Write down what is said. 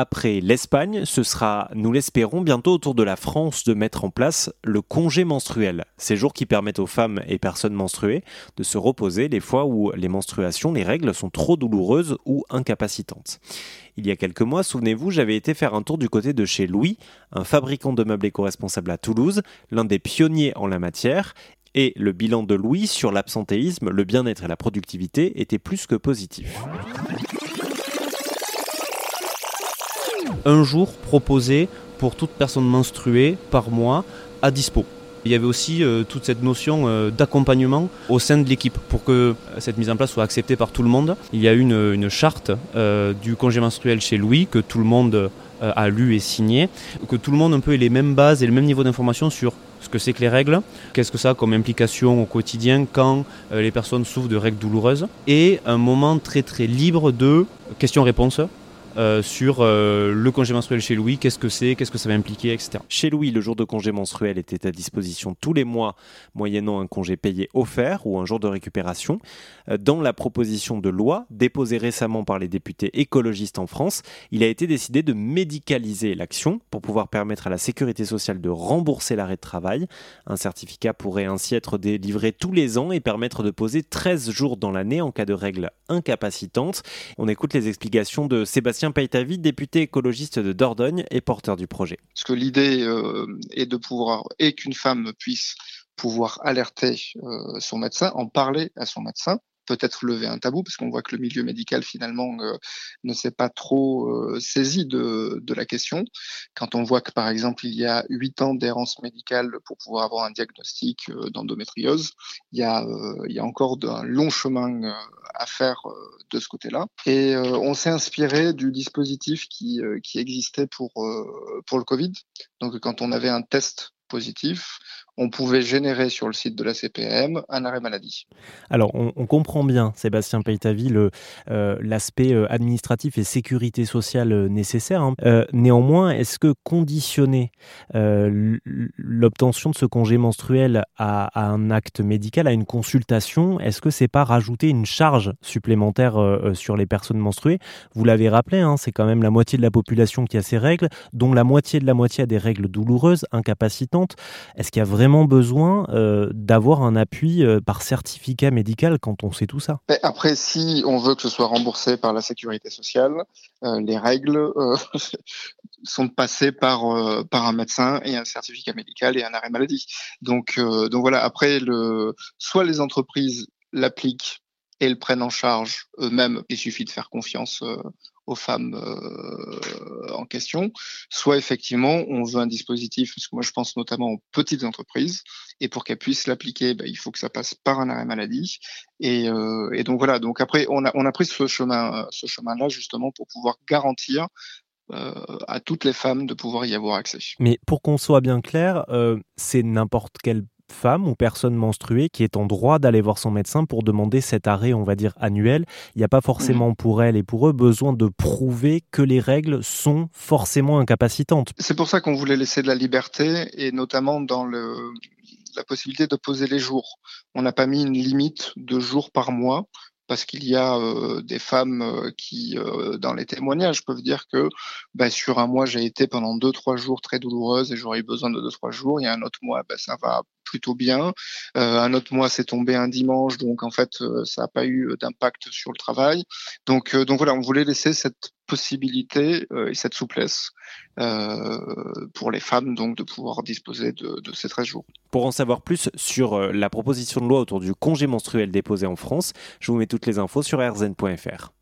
après l'Espagne, ce sera, nous l'espérons, bientôt autour de la France de mettre en place le congé menstruel. Ces jours qui permettent aux femmes et personnes menstruées de se reposer les fois où les menstruations, les règles sont trop douloureuses ou incapacitantes. Il y a quelques mois, souvenez-vous, j'avais été faire un tour du côté de chez Louis, un fabricant de meubles éco-responsables à Toulouse, l'un des pionniers en la matière, et le bilan de Louis sur l'absentéisme, le bien-être et la productivité était plus que positif. Un jour proposé pour toute personne menstruée par mois à dispo. Il y avait aussi euh, toute cette notion euh, d'accompagnement au sein de l'équipe pour que cette mise en place soit acceptée par tout le monde. Il y a une, une charte euh, du congé menstruel chez Louis que tout le monde a lu et signé, que tout le monde un peu ait les mêmes bases et le même niveau d'information sur ce que c'est que les règles, qu'est-ce que ça a comme implication au quotidien quand les personnes souffrent de règles douloureuses, et un moment très très libre de questions-réponses euh, sur euh, le congé menstruel chez Louis, qu'est-ce que c'est, qu'est-ce que ça va impliquer, etc. Chez Louis, le jour de congé menstruel était à disposition tous les mois, moyennant un congé payé offert ou un jour de récupération. Euh, dans la proposition de loi déposée récemment par les députés écologistes en France, il a été décidé de médicaliser l'action pour pouvoir permettre à la sécurité sociale de rembourser l'arrêt de travail. Un certificat pourrait ainsi être délivré tous les ans et permettre de poser 13 jours dans l'année en cas de règles incapacitantes. On écoute les explications de Sébastien Sébastien vie député écologiste de Dordogne et porteur du projet. Parce que l'idée euh, est de pouvoir, et qu'une femme puisse pouvoir alerter euh, son médecin, en parler à son médecin, peut-être lever un tabou, parce qu'on voit que le milieu médical finalement euh, ne s'est pas trop euh, saisi de, de, la question. Quand on voit que par exemple il y a huit ans d'errance médicale pour pouvoir avoir un diagnostic euh, d'endométriose, il y a, il y a encore un long chemin à faire de ce côté-là. Et on s'est inspiré du dispositif qui, qui existait pour, pour le Covid. Donc quand on avait un test positif, on pouvait générer sur le site de la CPM un arrêt maladie. Alors, on, comprend bien, Sébastien Peytavi, euh, l'aspect euh, administratif et sécurité sociale euh, nécessaire. Hein. néanmoins, est-ce que conditionner l'obtention de ce congé menstruel à, un acte médical, à une consultation, est-ce que c'est pas rajouter une charge supplémentaire sur les personnes menstruées? Vous l'avez rappelé, hein, c'est quand même la moitié de la population qui a ces règles, dont la moitié de la moitié a des règles douloureuses, incapacitantes. Est-ce qu'il y a vraiment besoin euh, d'avoir un appui euh, par certificat médical quand on sait tout ça Après, si on veut que ce soit remboursé par la sécurité sociale, euh, les règles sont passées par, par un médecin et un certificat médical et un arrêt maladie. Donc, donc voilà, après, le, soit les entreprises l'appliquent et le prennent en charge eux-mêmes. Il suffit de faire confiance aux femmes euh, en question, soit effectivement on veut un dispositif, parce que moi je pense notamment aux petites entreprises, et pour qu'elles puissent l'appliquer, bah, il faut que ça passe par un arrêt maladie. Et, euh, donc voilà, donc après on a, on a pris ce chemin, ce chemin-là justement pour pouvoir garantir euh, à toutes les femmes de pouvoir y avoir accès. Mais pour qu'on soit bien clair, c'est n'importe quelle femme ou personne menstruée qui est en droit d'aller voir son médecin pour demander cet arrêt, on va dire, annuel. Il n'y a pas forcément pour elle et pour eux besoin de prouver que les règles sont forcément incapacitantes. C'est pour ça qu'on voulait laisser de la liberté et notamment dans la possibilité de poser les jours. On n'a pas mis une limite de jours par mois parce qu'il y a euh, des femmes euh, qui, euh, dans les témoignages, peuvent dire que bah, sur un mois, j'ai été pendant deux, trois jours très douloureuse et j'aurais eu besoin de deux, trois jours. Il y a un autre mois, bah, ça va plutôt bien. un autre mois, c'est tombé un dimanche, donc en fait, ça n'a pas eu d'impact sur le travail. Donc, donc voilà, on voulait laisser cette possibilité et cette souplesse pour les femmes donc de pouvoir disposer de, de ces 13 jours. Pour en savoir plus sur la proposition de loi autour du congé menstruel déposé en France, je vous mets toutes les infos sur rzn.fr.